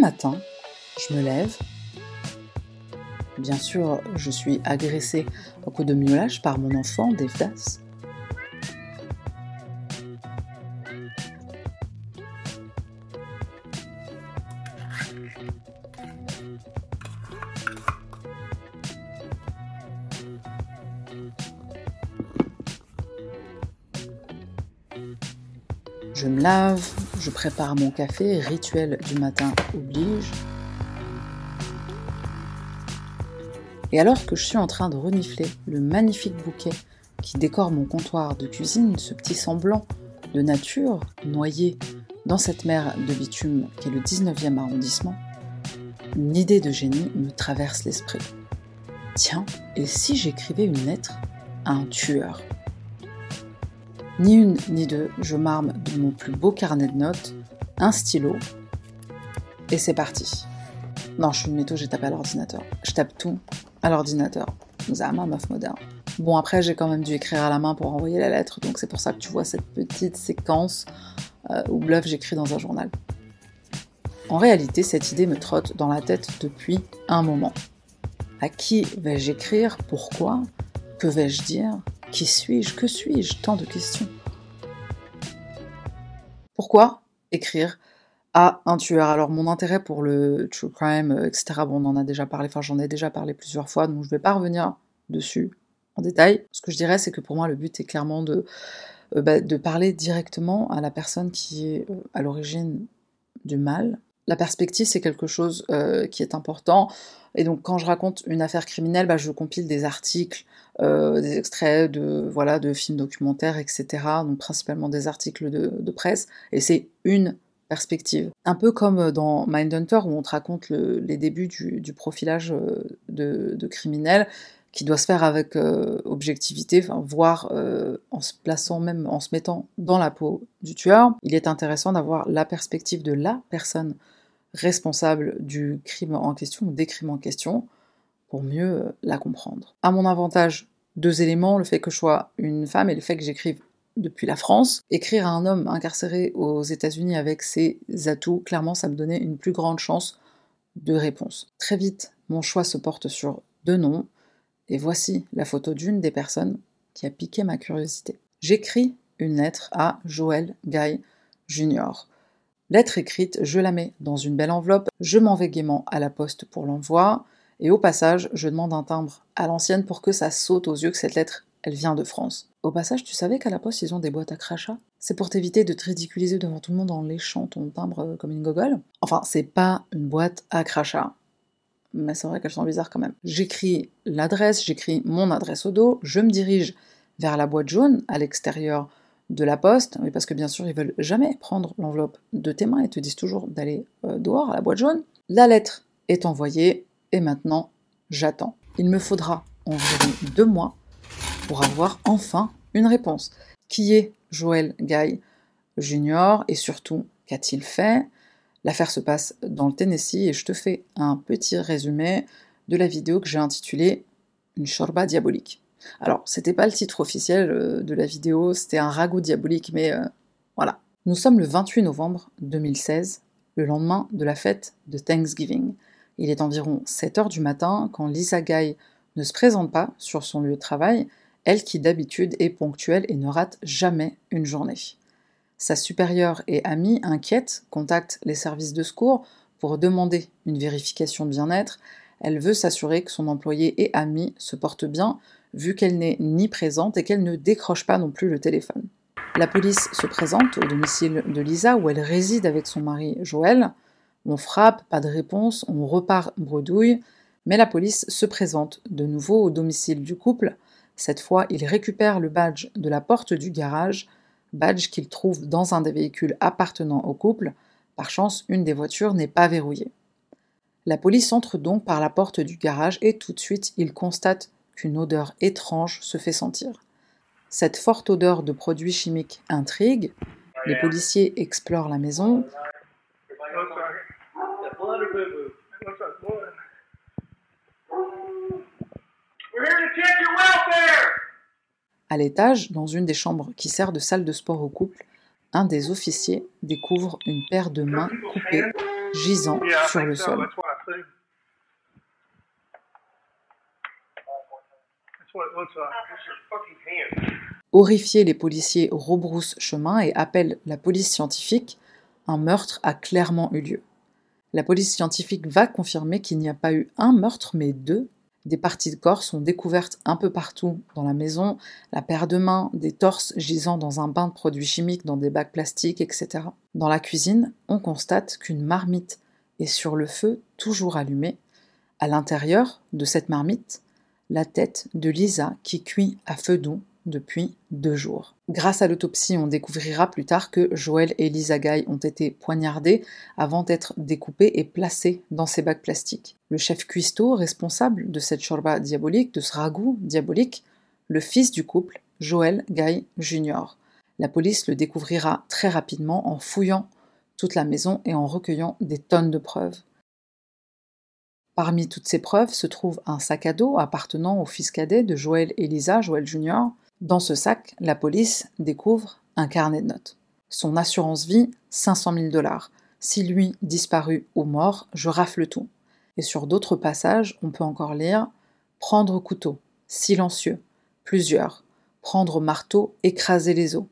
Matin, je me lève. Bien sûr, je suis agressée au coup de miaulage par mon enfant, Devdas. Je me lave, prépare mon café, rituel du matin oblige. Et alors que je suis en train de renifler le magnifique bouquet qui décore mon comptoir de cuisine, ce petit semblant de nature noyé dans cette mer de bitume qui est le 19e arrondissement, une idée de génie me traverse l'esprit. Tiens, et si j'écrivais une lettre à un tueur? Ni une ni deux, je marme de mon plus beau carnet de notes, un stylo, et c'est parti. Non, je suis une métaux, j'ai tapé à l'ordinateur. Je tape tout à l'ordinateur. Zama, meuf moderne. Bon, après, j'ai quand même dû écrire à la main pour envoyer la lettre, donc c'est pour ça que tu vois cette petite séquence euh, où bluff j'écris dans un journal. En réalité, cette idée me trotte dans la tête depuis un moment. À qui vais-je écrire? Pourquoi? Que vais-je dire? Qui suis-je Que suis-je? Tant de questions. Pourquoi écrire à un tueur? Alors mon intérêt pour le true crime, euh, etc., bon, on en a déjà parlé, enfin j'en ai déjà parlé plusieurs fois, donc je ne vais pas revenir dessus en détail. Ce que je dirais, c'est que pour moi, le but est clairement de, euh, bah, parler directement à la personne qui est euh, à l'origine du mal. La perspective, c'est quelque chose qui est important. Et donc, quand je raconte une affaire criminelle, bah, je compile des articles, euh, des extraits de, voilà, de films documentaires, etc. Donc, principalement des articles de, presse. Et c'est une perspective. Un peu comme dans Mindhunter, où on te raconte les débuts du, profilage euh, de, criminels, qui doit se faire avec euh, objectivité, voire en se plaçant même, en se mettant dans la peau du tueur. Il est intéressant d'avoir la perspective de la personne responsable du crime en question ou des crimes en question pour mieux euh, la comprendre. À mon avantage, deux éléments, le fait que je sois une femme et le fait que j'écrive depuis la France. Écrire à un homme incarcéré aux États-Unis avec ses atouts, clairement, ça me donnait une plus grande chance de réponse. Très vite, mon choix se porte sur deux noms, et voici la photo d'une des personnes qui a piqué ma curiosité. J'écris une lettre à Joël Guy Jr. Lettre écrite, je la mets dans une belle enveloppe, je m'en vais gaiement à la poste pour l'envoi, et au passage, je demande un timbre à l'ancienne pour que ça saute aux yeux que cette lettre, elle vient de France. Au passage, tu savais qu'à la poste, ils ont des boîtes à crachat C'est pour t'éviter de te ridiculiser devant tout le monde en léchant ton timbre euh, comme une gogole? Enfin, c'est pas une boîte à crachat. Mais c'est vrai qu'elles sont bizarres quand même. J'écris l'adresse, j'écris mon adresse au dos, je me dirige vers la boîte jaune à l'extérieur de la poste, oui, parce que bien sûr, ils veulent jamais prendre l'enveloppe de tes mains et te disent toujours d'aller euh, dehors à la boîte jaune. La lettre est envoyée et maintenant, j'attends. Il me faudra environ deux mois pour avoir enfin une réponse. Qui est Joël Guy Junior et surtout, qu'a-t-il fait? L'affaire se passe dans le Tennessee et je te fais un petit résumé de la vidéo que j'ai intitulée Une chorba diabolique. Alors, c'était pas le titre officiel euh, de la vidéo, c'était un ragoût diabolique, mais euh, voilà. Nous sommes le 28 novembre 2016, le lendemain de la fête de Thanksgiving. Il est environ 7 heures du matin quand Lisa Guy ne se présente pas sur son lieu de travail, elle qui d'habitude est ponctuelle et ne rate jamais une journée. Sa supérieure et amie, inquiète, contacte les services de secours pour demander une vérification de bien-être. Elle veut s'assurer que son employé et ami se portent bien, vu qu'elle n'est ni présente et qu'elle ne décroche pas non plus le téléphone. La police se présente au domicile de Lisa où elle réside avec son mari Joël. On frappe, pas de réponse, on repart bredouille, mais la police se présente de nouveau au domicile du couple. Cette fois, il récupère le badge de la porte du garage, badge qu'il trouve dans un des véhicules appartenant au couple. Par chance, une des voitures n'est pas verrouillée. La police entre donc par la porte du garage et tout de suite, il constate qu'une odeur étrange se fait sentir. Cette forte odeur de produits chimiques intrigue. Les policiers explorent la maison. À l'étage, dans une des chambres qui sert de salle de sport au couple, un des officiers découvre une paire de mains coupées gisant sur le sol. Horrifiés, les policiers rebroussent chemin et appellent la police scientifique. Un meurtre a clairement eu lieu. La police scientifique va confirmer qu'il n'y a pas eu un meurtre, mais deux. Des parties de corps sont découvertes un peu partout dans la maison, la paire de mains, des torses gisant dans un bain de produits chimiques dans des bacs plastiques, etc. Dans la cuisine, on constate qu'une marmite est sur le feu, toujours allumée. À l'intérieur de cette marmite, la tête de Lisa qui cuit à feu doux depuis deux jours. Grâce à l'autopsie, on découvrira plus tard que Joël et Lisa Guy ont été poignardés avant d'être découpés et placés dans ces bacs plastiques. Le chef cuistot responsable de cette chorba diabolique, de ce ragoût diabolique, le fils du couple, Joël Guy Jr. La police le découvrira très rapidement en fouillant toute la maison et en recueillant des tonnes de preuves. Parmi toutes ces preuves se trouve un sac à dos appartenant au fils cadet de Joël et Lisa, Joël Jr., dans ce sac, la police découvre un carnet de notes. Son assurance vie, 500 000 dollars. Si lui disparu ou mort, je rafle tout. Et sur d'autres passages, on peut encore lire Prendre couteau, silencieux, plusieurs. Prendre marteau, écraser les os.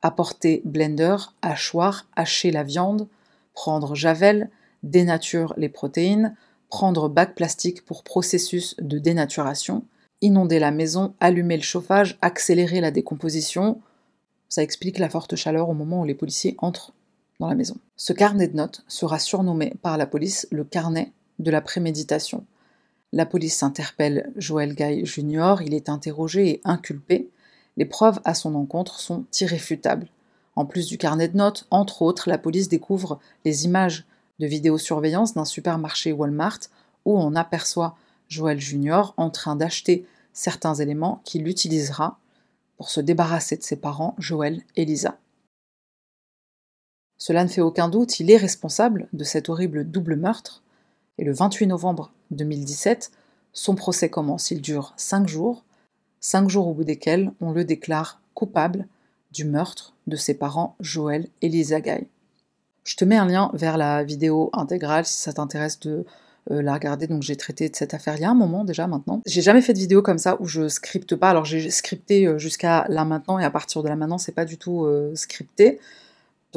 Apporter blender, hachoir, hacher la viande. Prendre javel, dénature les protéines. Prendre bac plastique pour processus de dénaturation inonder la maison, allumer le chauffage, accélérer la décomposition. Ça explique la forte chaleur au moment où les policiers entrent dans la maison. Ce carnet de notes sera surnommé par la police le carnet de la préméditation. La police interpelle Joël Guy Jr., il est interrogé et inculpé. Les preuves à son encontre sont irréfutables. En plus du carnet de notes, entre autres, la police découvre les images de vidéosurveillance d'un supermarché Walmart où on aperçoit Joël Junior en train d'acheter certains éléments qu'il utilisera pour se débarrasser de ses parents, Joël et Lisa. Cela ne fait aucun doute, il est responsable de cet horrible double meurtre, et le 28 novembre 2017, son procès commence. Il dure cinq jours, cinq jours au bout desquels on le déclare coupable du meurtre de ses parents Joël et Lisa Guy. Je te mets un lien vers la vidéo intégrale si ça t'intéresse de euh, la regarder. Donc j'ai traité de cette affaire il y a un moment déjà maintenant. J'ai jamais fait de vidéo comme ça où je scripte pas. Alors j'ai scripté euh, jusqu'à là maintenant et à partir de là maintenant c'est pas du tout euh, scripté.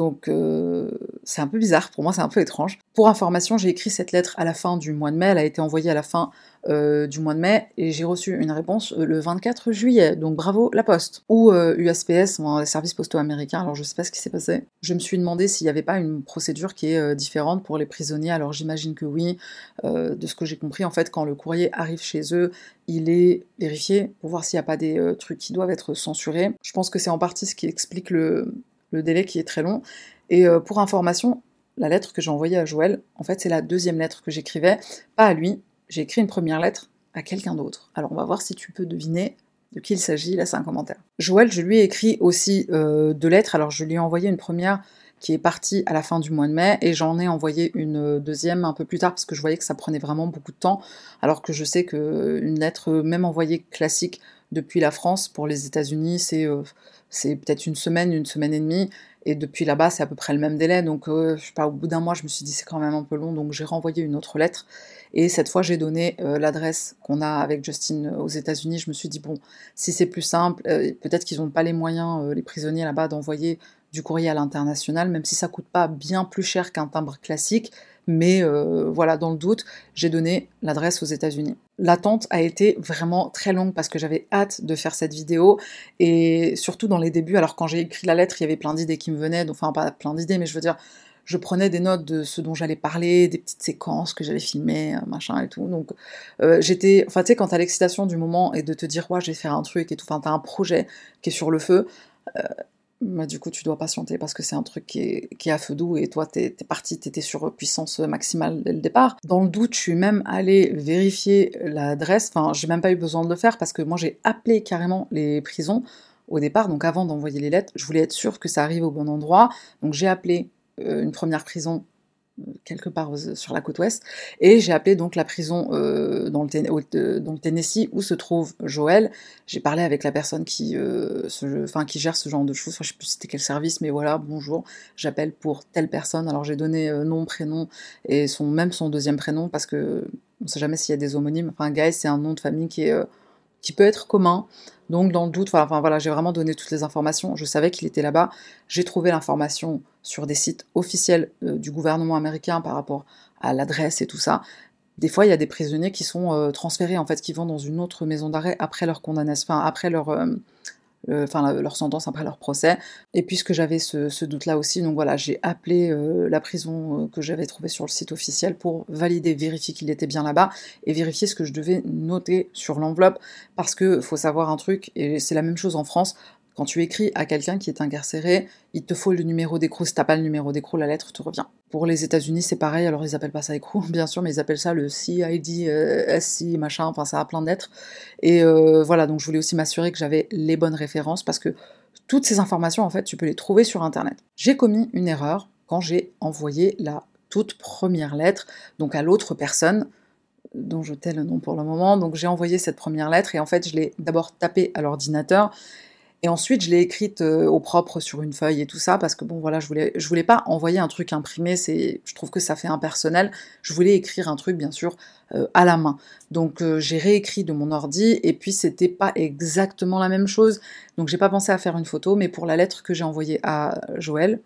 Donc euh, c'est un peu bizarre, pour moi c'est un peu étrange. Pour information, j'ai écrit cette lettre à la fin du mois de mai, elle a été envoyée à la fin euh, du mois de mai et j'ai reçu une réponse euh, le 24 juillet, donc bravo la poste. Ou USPS, mon service postaux américain, alors je sais pas ce qui s'est passé. Je me suis demandé s'il n'y avait pas une procédure qui est différente pour les prisonniers, alors j'imagine que oui. de ce que j'ai compris, en fait, quand le courrier arrive chez eux, il est vérifié pour voir s'il n'y a pas des trucs qui doivent être censurés. Je pense que c'est en partie ce qui explique le, le délai qui est très long. Et euh, pour information, la lettre que j'ai envoyée à Joël, en fait, c'est la deuxième lettre que j'écrivais, pas à lui. J'ai écrit une première lettre à quelqu'un d'autre. Alors, on va voir si tu peux deviner de qui il s'agit. Là, c'est un commentaire. Joël, je lui ai écrit aussi euh, deux lettres. Alors, je lui ai envoyé une première qui est partie à la fin du mois de mai et j'en ai envoyé une deuxième un peu plus tard parce que je voyais que ça prenait vraiment beaucoup de temps alors que je sais que une lettre même envoyée classique depuis la France pour les États-Unis c'est euh, c'est peut-être une semaine, une semaine et demie, et depuis là-bas, c'est à peu près le même délai. Donc, euh, je sais pas, au bout d'un mois, je me suis dit c'est quand même un peu long, donc j'ai renvoyé une autre lettre. Et cette fois, j'ai donné euh, l'adresse qu'on a avec Justin euh, aux États-Unis. Je me suis dit bon, si c'est plus simple, peut-être qu'ils n'ont pas les moyens, les prisonniers là-bas, d'envoyer du courrier à l'international, même si ça coûte pas bien plus cher qu'un timbre classique. Mais euh, voilà, dans le doute, j'ai donné l'adresse aux États-Unis. L'attente a été vraiment très longue parce que j'avais hâte de faire cette vidéo et surtout dans les débuts. Alors quand j'ai écrit la lettre, il y avait plein d'idées qui me venaient, enfin pas plein d'idées, mais je veux dire, je prenais des notes de ce dont j'allais parler, des petites séquences que j'allais filmer, euh, machin et tout. Donc euh, j'étais, enfin tu sais, quand t'as l'excitation du moment et de te dire ouais je vais faire un truc et tout, enfin t'as un projet qui est sur le feu. Bah, du coup, tu dois patienter parce que c'est un truc qui est, à feu doux et toi, t'es es parti, t'étais sur puissance maximale dès le départ. Dans le doute, je suis même allée vérifier l'adresse. Enfin, j'ai même pas eu besoin de le faire parce que moi, j'ai appelé carrément les prisons au départ. Donc, avant d'envoyer les lettres, je voulais être sûre que ça arrive au bon endroit. Donc, j'ai appelé euh, une première prison quelque part sur la côte ouest, et j'ai appelé donc la prison dans, le dans, le Tennessee où se trouve Joël. J'ai parlé avec la personne qui, enfin, qui gère ce genre de choses, enfin, je sais plus c'était quel service, mais voilà, bonjour, j'appelle pour telle personne. Alors j'ai donné nom, prénom et son, même son deuxième prénom parce que on sait jamais s'il y a des homonymes. Enfin, Guy, c'est un nom de famille qui est qui peut être commun. Donc dans le doute, j'ai vraiment donné toutes les informations. Je savais qu'il était là-bas. J'ai trouvé l'information sur des sites officiels euh, du gouvernement américain par rapport à l'adresse et tout ça. Des fois, il y a des prisonniers qui sont euh, transférés, en fait, qui vont dans une autre maison d'arrêt après leur condamnation, après leur, euh, enfin leur sentence après leur procès. Et puisque j'avais ce, doute-là aussi, donc voilà, j'ai appelé euh, la prison euh, que j'avais trouvée sur le site officiel pour valider, vérifier qu'il était bien là-bas et vérifier ce que je devais noter sur l'enveloppe, parce que faut savoir un truc, et c'est la même chose en France. Quand tu écris à quelqu'un qui est incarcéré, il te faut le numéro d'écrou. Si t'as pas le numéro d'écrou, la lettre te revient. Pour les États-Unis, c'est pareil. Alors ils appellent pas ça écrou, bien sûr, mais ils appellent ça le CID, euh, SC, machin. Enfin, ça a plein d'être. Et euh, voilà, donc je voulais aussi m'assurer que j'avais les bonnes références parce que toutes ces informations, en fait, tu peux les trouver sur Internet. J'ai commis une erreur quand j'ai envoyé la toute première lettre, donc à l'autre personne dont je tais le nom pour le moment. Donc j'ai envoyé cette première lettre et en fait je l'ai d'abord tapée à l'ordinateur et ensuite, je l'ai écrite euh, au propre sur une feuille et tout ça, parce que bon, voilà, je voulais, je voulais pas envoyer un truc imprimé, c'est, je trouve que ça fait impersonnel. Je voulais écrire un truc, bien sûr, euh, à la main. Donc, euh, j'ai réécrit de mon ordi, et puis c'était pas exactement la même chose. Donc, j'ai pas pensé à faire une photo, mais pour la lettre que j'ai envoyée à Joël,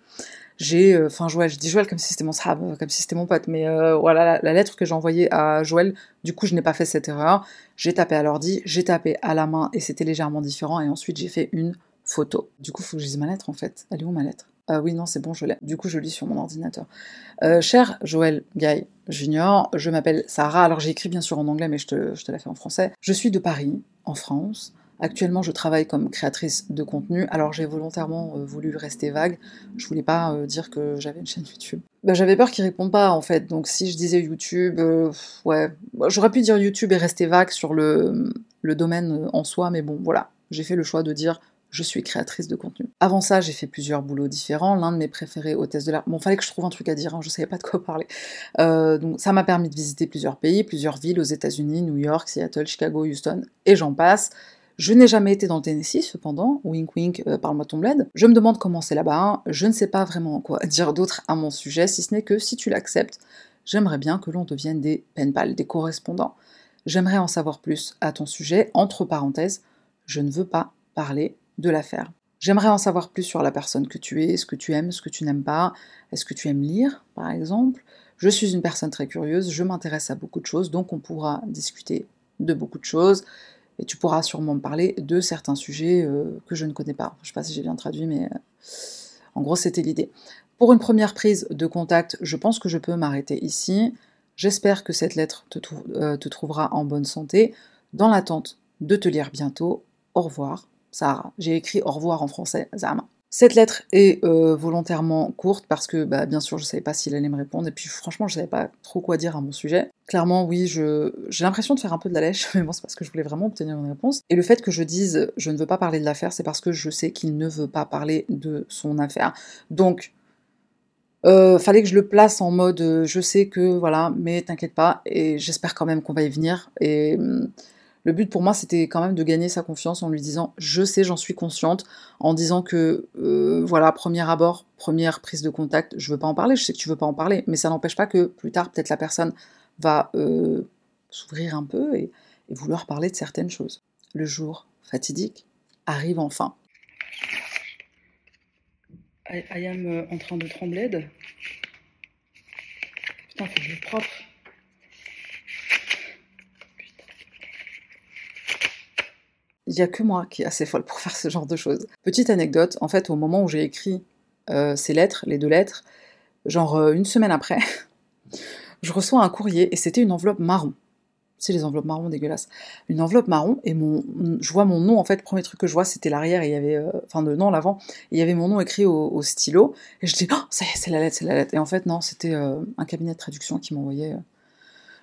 j'ai, euh, enfin Joël, je dis Joël comme si c'était mon sahab, comme si c'était mon pote, mais euh, voilà, la, lettre que j'ai envoyée à Joël, du coup je n'ai pas fait cette erreur, j'ai tapé à l'ordi, j'ai tapé à la main et c'était légèrement différent et ensuite j'ai fait une photo. Du coup, il faut que je lise ma lettre en fait. Elle est où ma lettre? Ah oui, non, c'est bon, je l'ai. Du coup, je lis sur mon ordinateur. Euh, cher Joël Guy Junior, je m'appelle Sarah. Alors, j'ai écrit bien sûr en anglais, mais je te, je te la fais en français. Je suis de Paris, en France. Actuellement, je travaille comme créatrice de contenu, alors j'ai volontairement euh, voulu rester vague. Je voulais pas euh, dire que j'avais une chaîne YouTube. Bah, j'avais peur qu'ils répondent pas en fait, donc si je disais YouTube, euh, ouais, bah, j'aurais pu dire YouTube et rester vague sur le, le domaine en soi, mais bon, voilà, j'ai fait le choix de dire je suis créatrice de contenu. Avant ça, j'ai fait plusieurs boulots différents. L'un de mes préférés, hôtesse de l'air. Bon, fallait que je trouve un truc à dire, hein, je savais pas de quoi parler. donc, ça m'a permis de visiter plusieurs pays, plusieurs villes aux États-Unis, New York, Seattle, Chicago, Houston, et j'en passe. Je n'ai jamais été dans le Tennessee, cependant, wink wink, euh, parle-moi ton bled. Je me demande comment c'est là-bas, je ne sais pas vraiment quoi dire d'autre à mon sujet, si ce n'est que si tu l'acceptes, j'aimerais bien que l'on devienne des pen pals, des correspondants. J'aimerais en savoir plus à ton sujet, entre parenthèses, je ne veux pas parler de l'affaire. J'aimerais en savoir plus sur la personne que tu es, ce que tu aimes, ce que tu n'aimes pas. Est-ce que tu aimes lire, par exemple? Je suis une personne très curieuse, je m'intéresse à beaucoup de choses, donc on pourra discuter de beaucoup de choses et tu pourras sûrement me parler de certains sujets euh, que je ne connais pas. Je ne sais pas si j'ai bien traduit, mais euh, en gros, c'était l'idée. Pour une première prise de contact, je pense que je peux m'arrêter ici. J'espère que cette lettre te, euh, te, trouvera en bonne santé. Dans l'attente de te lire bientôt, au revoir, Sarah. J'ai écrit au revoir en français, Zama. Cette lettre est euh, volontairement courte parce que, bah, bien sûr, je ne savais pas s'il allait me répondre, et puis franchement, je ne savais pas trop quoi dire à mon sujet. Clairement, oui, j'ai l'impression de faire un peu de la lèche, mais bon, c'est parce que je voulais vraiment obtenir une réponse. Et le fait que je dise je ne veux pas parler de l'affaire, c'est parce que je sais qu'il ne veut pas parler de son affaire. Donc, euh, fallait que je le place en mode euh, je sais que voilà, mais t'inquiète pas, et j'espère quand même qu'on va y venir. Et. Le but pour moi, c'était quand même de gagner sa confiance en lui disant je sais, j'en suis consciente, en disant que euh, voilà, premier abord, première prise de contact, je veux pas en parler, je sais que tu veux pas en parler, mais ça n'empêche pas que plus tard, peut-être la personne va euh, s'ouvrir un peu et, vouloir parler de certaines choses. Le jour fatidique arrive enfin. I, am euh, en train de trembler. Putain, faut propre. Il n'y a que moi qui est assez folle pour faire ce genre de choses. Petite anecdote, en fait, au moment où j'ai écrit euh, ces lettres, les deux lettres, genre euh, une semaine après, je reçois un courrier et c'était une enveloppe marron. C'est les enveloppes marron dégueulasses. Une enveloppe marron et mon, je vois mon nom en fait. Le premier truc que je vois c'était l'arrière il y avait, euh, enfin non l'avant, il y avait mon nom écrit au, stylo et je dis oh ça y est c'est la lettre, c'est la lettre. Et en fait non c'était un cabinet de traduction qui m'envoyait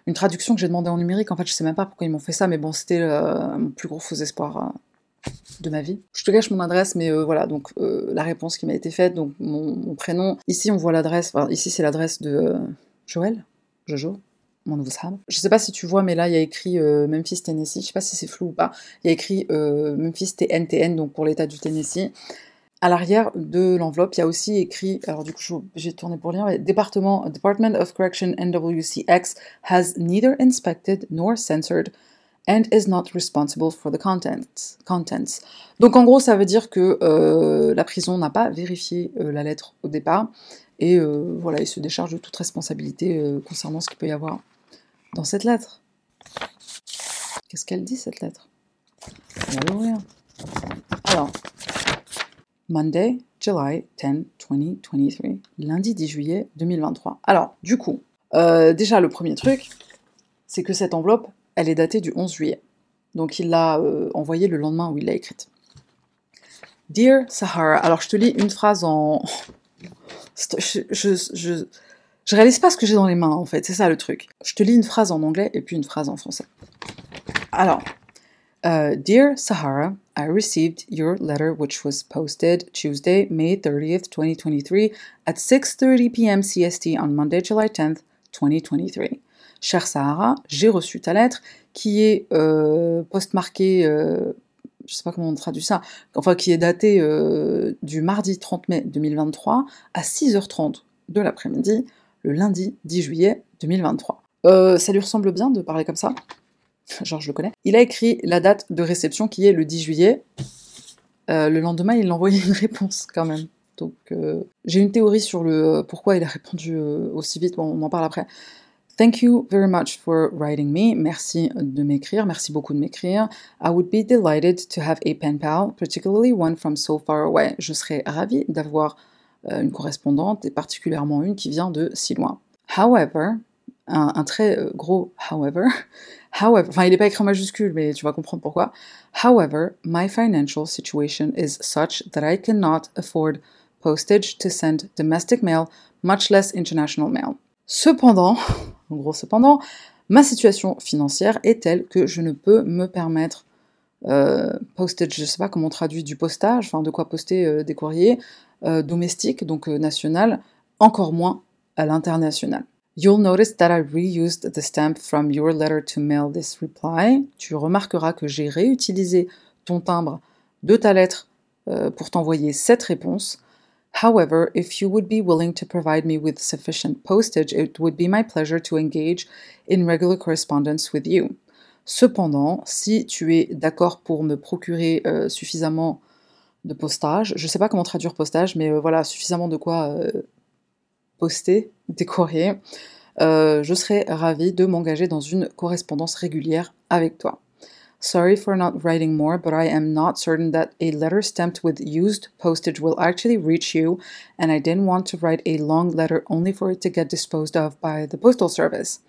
une traduction que j'ai demandé en numérique. En fait, je sais même pas pourquoi ils m'ont fait ça, mais bon, c'était euh, mon plus gros faux espoir. Euh. de ma vie. Je te cache mon adresse, mais euh, voilà, donc euh, la réponse qui m'a été faite, donc mon, prénom. Ici, on voit l'adresse, enfin, ici, c'est l'adresse de euh, Joël, Jojo, mon nouveau Sam. Je sais pas si tu vois, mais là, il y a écrit Memphis, Tennessee. Je sais pas si c'est flou ou pas. Il y a écrit Memphis TNTN, donc pour l'état du Tennessee. À l'arrière de l'enveloppe, il y a aussi écrit, alors du coup, j'ai tourné pour lire, Département, Department of Correction NWCX has neither inspected nor censored and is not responsible for the contents. Donc en gros, ça veut dire que euh, la prison n'a pas vérifié euh, la lettre au départ et euh, voilà, il se décharge de toute responsabilité concernant ce qu'il peut y avoir dans cette lettre. Qu'est-ce qu'elle dit cette lettre? Alors, Monday, July 10, 2023, lundi 10 juillet 2023. Alors, du coup, déjà le premier truc, c'est que cette enveloppe, elle est datée du 11 juillet. Donc il l'a euh, envoyée le lendemain où il l'a écrite. Dear Sahara, alors je te lis une phrase en... Je, je, je, réalise pas ce que j'ai dans les mains en fait, c'est ça le truc. Je te lis une phrase en anglais et puis une phrase en français. Alors, uh, Dear Sahara, I received your letter which was posted Tuesday, May 30th, 2023 at 6.30 p.m. CST on Monday, July 10th, 2023. Cher Sahara, j'ai reçu ta lettre qui est euh, postmarquée, euh, je sais pas comment on traduit ça, enfin qui est datée euh, du mardi 30 mai 2023 à 6h30 de l'après-midi, le lundi 10 juillet 2023. Euh, ça lui ressemble bien de parler comme ça? Je le connais. Il a écrit la date de réception qui est le 10 juillet. le lendemain, il a envoyé une réponse quand même. Donc, j'ai une théorie sur le pourquoi il a répondu aussi vite. Bon, on en parle après. Thank you very much for writing me. Merci de m'écrire. Merci beaucoup de m'écrire. I would be delighted to have a pen pal, particularly one from so far away. Je serais ravie d'avoir euh, une correspondante et particulièrement une qui vient de si loin. However, un, très euh, gros however, however, enfin il n'est pas écrit en majuscule, mais tu vas comprendre pourquoi. However, my financial situation is such that I cannot afford postage to send domestic mail, much less international mail. Cependant, en gros cependant, ma situation financière est telle que je ne peux me permettre euh, postage, je sais pas comment on traduit du postage, enfin de quoi poster euh, des courriers domestiques, donc national, encore moins à l'international. You'll notice that I reused the stamp from your letter to mail this reply. Tu remarqueras que j'ai réutilisé ton timbre de ta lettre pour t'envoyer cette réponse. However, if you would be willing to provide me with sufficient postage, it would be my pleasure to engage in regular correspondence with you. Cependant, si tu es d'accord pour me procurer euh, suffisamment de postage, je ne sais pas comment traduire postage, mais euh, voilà, suffisamment de quoi euh, poster des courriers, je serais ravie de m'engager dans une correspondance régulière avec toi. Sorry for not writing more, but I am not certain that a letter stamped with used postage will actually reach you, and I didn't want to write a long letter only for it to get disposed of by the postal service.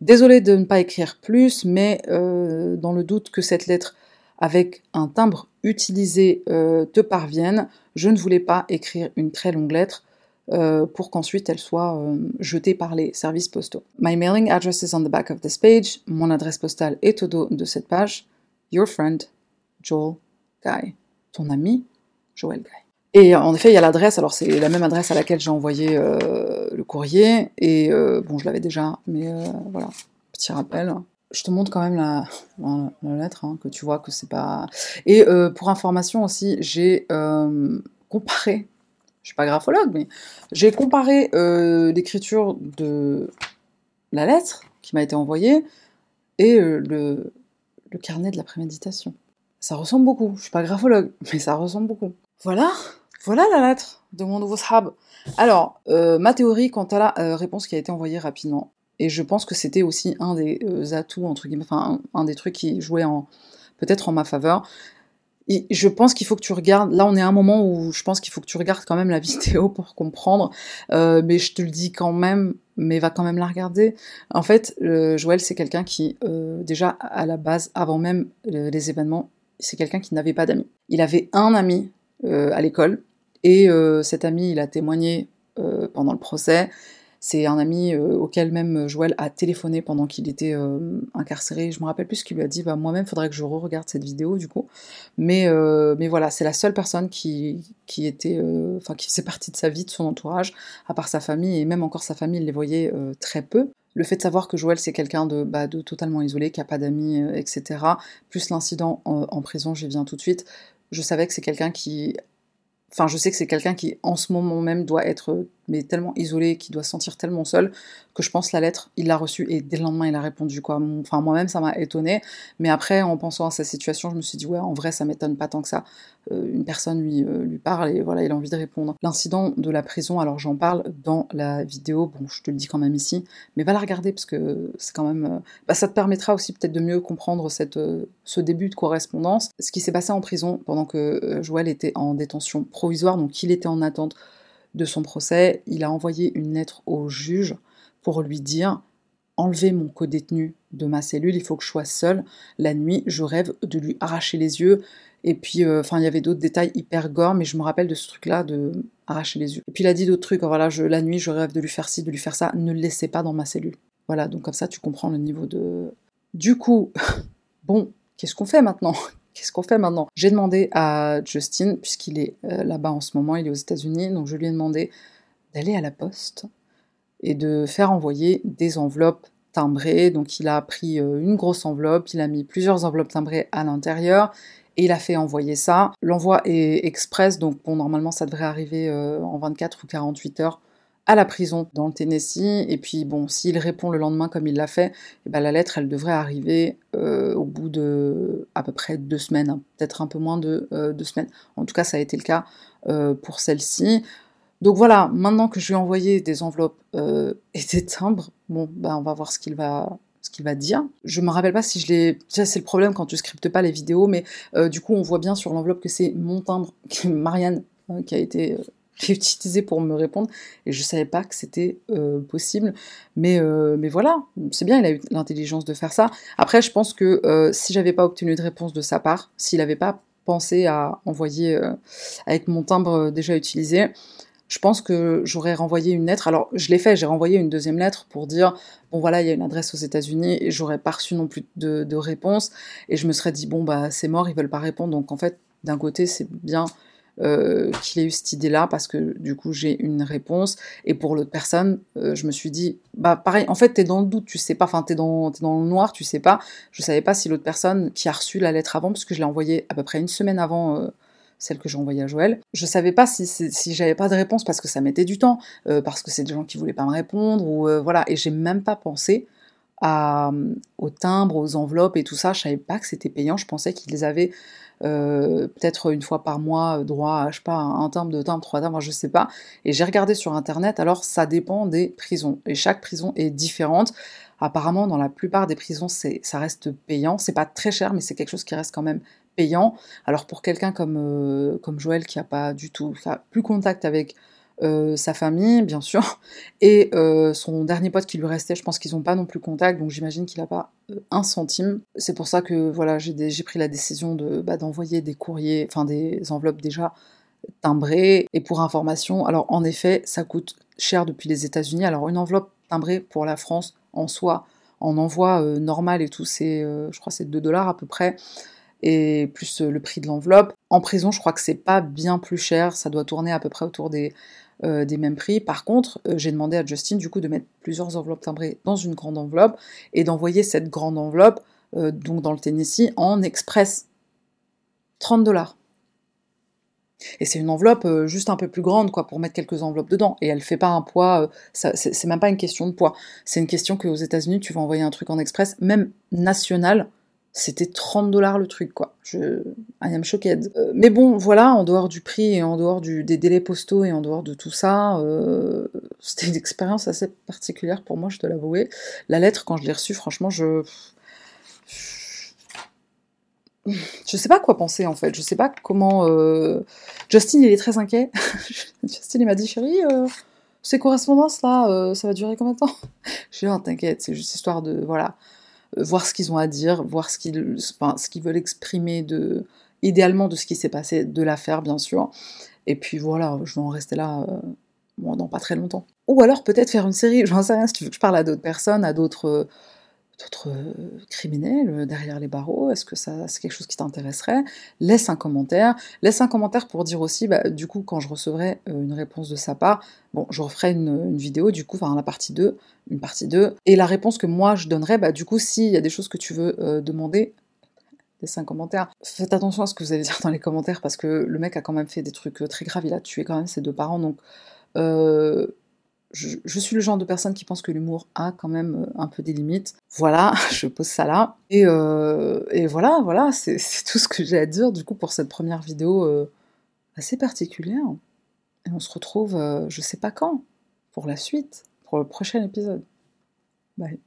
Désolé de ne pas écrire plus, mais euh, dans le doute que cette lettre avec un timbre utilisé euh, te parvienne, je ne voulais pas écrire une très longue lettre euh, pour qu'ensuite elle soit euh, jetée par les services postaux. My mailing address is on the back of this page. Mon adresse postale est au dos de cette page. Your friend, Joel Guy. Ton ami, Joel Guy. Et en effet, il y a l'adresse, alors c'est la même adresse à laquelle j'ai envoyé euh, le courrier, et bon, je l'avais déjà, mais voilà, petit rappel. Je te montre quand même la, lettre, hein, que tu vois que c'est pas... Et pour information aussi, j'ai comparé je suis pas graphologue, mais j'ai comparé euh, l'écriture de la lettre qui m'a été envoyée et euh, le, carnet de la préméditation. Ça ressemble beaucoup. Je suis pas graphologue, mais ça ressemble beaucoup. Voilà, voilà la lettre de mon nouveau sahab. Alors, euh, ma théorie quant à la réponse qui a été envoyée rapidement, et je pense que c'était aussi un des atouts, entre guillemets, enfin, un, des trucs qui jouait en peut-être en ma faveur, je pense qu'il faut que tu regardes. Là, on est à un moment où je pense qu'il faut que tu regardes quand même la vidéo pour comprendre. Euh, mais je te le dis quand même, mais va quand même la regarder. En fait, Joël, c'est quelqu'un qui, euh, déjà à la base, avant même les événements, c'est quelqu'un qui n'avait pas d'amis. Il avait un ami euh, à l'école, et cet ami, il a témoigné pendant le procès. C'est un ami auquel même Joël a téléphoné pendant qu'il était incarcéré. Je me rappelle plus ce qu'il lui a dit. Bah, moi-même, faudrait que je re-regarde cette vidéo du coup. Mais, voilà, c'est la seule personne qui, était, enfin, qui faisait partie de sa vie, de son entourage, à part sa famille et même encore sa famille, il les voyait très peu le fait de savoir que Joël c'est quelqu'un de, bah, totalement isolé, qui n'a pas d'amis, etc., plus l'incident en, en, prison, j'y viens tout de suite, je savais que c'est quelqu'un qui Enfin, je sais que c'est quelqu'un qui, en ce moment même, doit être mais tellement isolé, qui doit se sentir tellement seul, que je pense la lettre, il l'a reçue et dès le lendemain, il a répondu. Quoi. Enfin, moi-même, ça m'a étonné. Mais après, en pensant à sa situation, je me suis dit, ouais, en vrai, ça m'étonne pas tant que ça. Euh, une personne lui, euh, lui parle et voilà, il a envie de répondre. L'incident de la prison, alors j'en parle dans la vidéo, bon, je te le dis quand même ici, mais va la regarder parce que c'est quand même. Euh, bah, ça te permettra aussi peut-être de mieux comprendre cette, ce début de correspondance. Ce qui s'est passé en prison pendant que Joël était en détention provisoire, donc il était en attente de son procès, il a envoyé une lettre au juge pour lui dire enlevez mon co-détenu de ma cellule, il faut que je sois seule. La nuit, je rêve de lui arracher les yeux. Et puis, euh, enfin, il y avait d'autres détails hyper gore, mais je me rappelle de ce truc-là, de arracher les yeux. Et puis, il a dit d'autres trucs, voilà, la nuit, je rêve de lui faire ci, de lui faire ça, ne le laissez pas dans ma cellule. Voilà, donc comme ça, tu comprends le niveau de... Du coup, bon, qu'est-ce qu'on fait maintenant? Qu'est-ce qu'on fait maintenant? J'ai demandé à Justin, puisqu'il est euh, là-bas en ce moment, il est aux États-Unis, donc je lui ai demandé d'aller à la poste et de faire envoyer des enveloppes timbrées. Donc il a pris euh, une grosse enveloppe, il a mis plusieurs enveloppes timbrées à l'intérieur et il a fait envoyer ça. L'envoi est express, donc bon, normalement ça devrait arriver euh, en 24 ou 48 heures à la prison dans le Tennessee. Et puis bon, s'il répond le lendemain comme il l'a fait, eh ben, la lettre, elle devrait arriver euh, au bout de à peu près deux semaines, hein. peut-être un peu moins de euh, deux semaines. En tout cas, ça a été le cas euh, pour celle-ci. Donc voilà, maintenant que je lui ai envoyé des enveloppes et des timbres, bon, ben on va voir ce qu'il va dire. Je me rappelle pas si je l'ai. Ça, c'est le problème quand tu scriptes pas les vidéos, mais du coup, on voit bien sur l'enveloppe que c'est mon timbre, Marianne, qui a été j'ai utilisé pour me répondre et je savais pas que c'était euh, possible. Mais, euh, mais voilà, c'est bien, il a eu l'intelligence de faire ça. Après, je pense que euh, si j'avais pas obtenu de réponse de sa part, s'il n'avait pas pensé à envoyer avec mon timbre déjà utilisé, je pense que j'aurais renvoyé une lettre. Alors, je l'ai fait, j'ai renvoyé une deuxième lettre pour dire bon voilà, il y a une adresse aux États-Unis et j'aurais pas reçu non plus de, de réponse. Et je me serais dit bon bah c'est mort, ils veulent pas répondre. Donc en fait, d'un côté, c'est bien euh, qu'il ait eu cette idée-là parce que du coup j'ai une réponse et pour l'autre personne euh, je me suis dit bah pareil en fait t'es dans le doute tu sais pas enfin t'es dans es dans le noir tu sais pas je savais pas si l'autre personne qui a reçu la lettre avant parce que je l'ai envoyée à peu près une semaine avant euh, celle que j'ai envoyée à Joël. Je savais pas si, si, j'avais pas de réponse parce que ça mettait du temps, parce que c'est des gens qui voulaient pas me répondre, ou voilà, et j'ai même pas pensé à, aux timbres, aux enveloppes et tout ça. Je savais pas que c'était payant, je pensais qu'ils avaient euh, peut-être une fois par mois euh, droit à, je sais pas, un timbre, deux timbres, trois timbres, je sais pas. Et j'ai regardé sur internet, alors ça dépend des prisons. Et chaque prison est différente. Apparemment, dans la plupart des prisons, ça reste payant. C'est pas très cher, mais c'est quelque chose qui reste quand même payant. Alors pour quelqu'un comme, euh, comme Joël qui a pas du tout, plus contact avec euh, sa famille, bien sûr, et euh, son dernier pote qui lui restait, je pense qu'ils n'ont pas non plus contact, donc j'imagine qu'il n'a pas euh, un centime. C'est pour ça que voilà, j'ai pris la décision de bah, d'envoyer des courriers, enfin des enveloppes déjà timbrées. Et pour information, alors en effet, ça coûte cher depuis les États-Unis. Alors une enveloppe timbrée pour la France en soi, en envoi normal et tout, c'est, je crois, c'est 2 dollars à peu près et plus le prix de l'enveloppe. En prison, je crois que c'est pas bien plus cher, ça doit tourner à peu près autour des euh, des mêmes prix. Par contre, euh, j'ai demandé à Justin du coup de mettre plusieurs enveloppes timbrées dans une grande enveloppe et d'envoyer cette grande enveloppe, euh, donc dans le Tennessee, en express. 30 dollars. Et c'est une enveloppe juste un peu plus grande, quoi, pour mettre quelques enveloppes dedans. Et elle fait pas un poids, c'est même pas une question de poids. C'est une question qu'aux États-Unis, tu vas envoyer un truc en express, même national, c'était 30 dollars le truc, quoi. Je... I am. Euh, mais bon, voilà, en dehors du prix et en dehors des délais postaux et en dehors de tout ça, euh, c'était une expérience assez particulière pour moi, je dois l'avouer. La lettre, quand je l'ai reçue, franchement, je... Je sais pas quoi penser en fait, je sais pas comment. Euh, Justin il est très inquiet. Justin il m'a dit chérie, ces correspondances là, ça va durer combien de temps? Je suis dit, t'inquiète, c'est juste histoire de. Voilà voir ce qu'ils ont à dire, voir ce qu'ils, veulent exprimer de, idéalement de ce qui s'est passé, de l'affaire bien sûr. Et puis voilà, je vais en rester là euh, dans pas très longtemps. Ou alors peut-être faire une série, j'en sais rien, si tu veux que je parle à d'autres personnes, à d'autres d'autres criminels derrière les barreaux? Est-ce que ça c'est quelque chose qui t'intéresserait? Laisse un commentaire. Laisse un commentaire pour dire aussi, bah, du coup, quand je recevrai une réponse de sa part, bon, je referai une, vidéo, du coup, enfin la partie 2, une partie 2. Et la réponse que moi je donnerai, bah, du coup, s'il y a des choses que tu veux demander, laisse un commentaire. Faites attention à ce que vous allez dire dans les commentaires parce que le mec a quand même fait des trucs très graves, il a tué quand même ses deux parents, donc je, suis le genre de personne qui pense que l'humour a quand même euh, un peu des limites. Voilà, je pose ça là. Et, euh, voilà, voilà, c'est tout ce que j'ai à dire du coup pour cette première vidéo euh, assez particulière. Et on se retrouve, je sais pas quand, pour la suite, pour le prochain épisode. Bye.